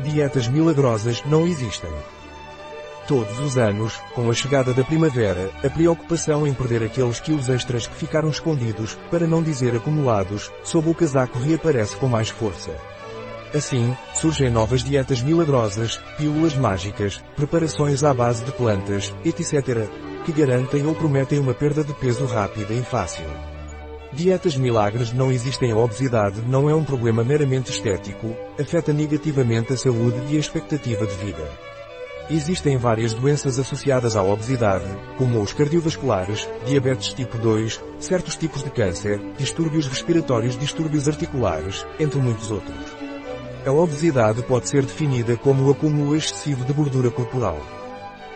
Dietas milagrosas não existem. Todos os anos, com a chegada da primavera, a preocupação em perder aqueles quilos extras que ficaram escondidos, para não dizer acumulados, sob o casaco reaparece com mais força. Assim, surgem novas dietas milagrosas, pílulas mágicas, preparações à base de plantas, etc., que garantem ou prometem uma perda de peso rápida e fácil. Dietas milagres não existem. A obesidade não é um problema meramente estético, afeta negativamente a saúde e a expectativa de vida. Existem várias doenças associadas à obesidade, como os cardiovasculares, diabetes tipo 2, certos tipos de câncer, distúrbios respiratórios, distúrbios articulares, entre muitos outros. A obesidade pode ser definida como o acúmulo excessivo de gordura corporal.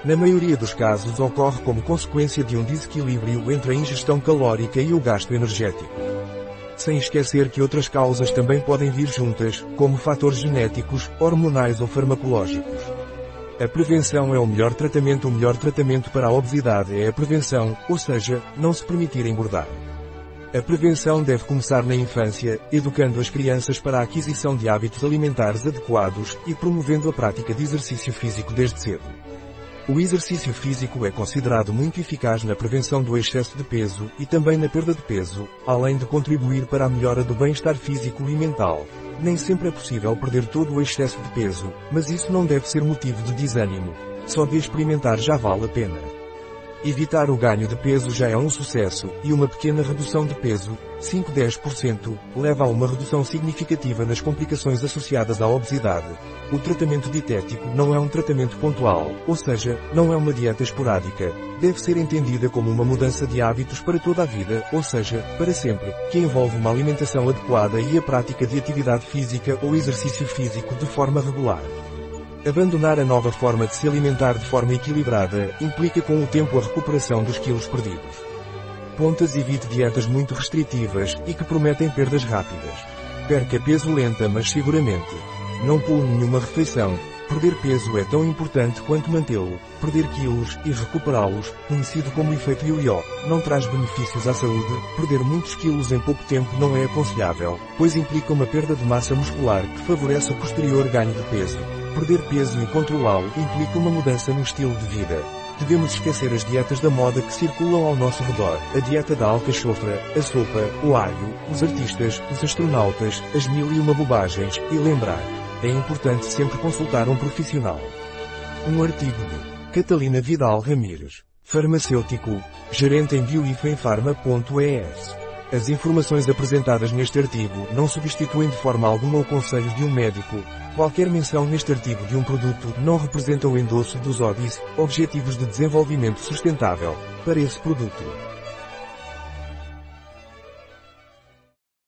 Na maioria dos casos ocorre como consequência de um desequilíbrio entre a ingestão calórica e o gasto energético. Sem esquecer que outras causas também podem vir juntas, como fatores genéticos, hormonais ou farmacológicos. A prevenção é o melhor tratamento. O melhor tratamento para a obesidade é a prevenção, ou seja, não se permitir engordar. A prevenção deve começar na infância, educando as crianças para a aquisição de hábitos alimentares adequados e promovendo a prática de exercício físico desde cedo. O exercício físico é considerado muito eficaz na prevenção do excesso de peso e também na perda de peso, além de contribuir para a melhora do bem-estar físico e mental. Nem sempre é possível perder todo o excesso de peso, mas isso não deve ser motivo de desânimo. Só de experimentar já vale a pena. Evitar o ganho de peso já é um sucesso, e uma pequena redução de peso, 5-10%, leva a uma redução significativa nas complicações associadas à obesidade. O tratamento dietético não é um tratamento pontual, ou seja, não é uma dieta esporádica. Deve ser entendida como uma mudança de hábitos para toda a vida, ou seja, para sempre, que envolve uma alimentação adequada e a prática de atividade física ou exercício físico de forma regular. Abandonar a nova forma de se alimentar de forma equilibrada implica com o tempo a recuperação dos quilos perdidos. Pontas evite dietas muito restritivas e que prometem perdas rápidas. Perca peso lenta mas seguramente. Não pule nenhuma refeição. Perder peso é tão importante quanto mantê-lo. Perder quilos e recuperá-los, conhecido como efeito ioiô, não traz benefícios à saúde. Perder muitos quilos em pouco tempo não é aconselhável, pois implica uma perda de massa muscular que favorece o posterior ganho de peso. Perder peso e controlá-lo implica uma mudança no estilo de vida. Devemos esquecer as dietas da moda que circulam ao nosso redor, a dieta da alcachofra, a sopa, o alho, os artistas, os astronautas, as mil e uma bobagens, e lembrar. É importante sempre consultar um profissional. Um artigo de Catalina Vidal Ramírez, farmacêutico, gerente em bioifenfarma.es. As informações apresentadas neste artigo não substituem de forma alguma o conselho de um médico. Qualquer menção neste artigo de um produto não representa o endosso dos ODIs, Objetivos de Desenvolvimento Sustentável, para esse produto.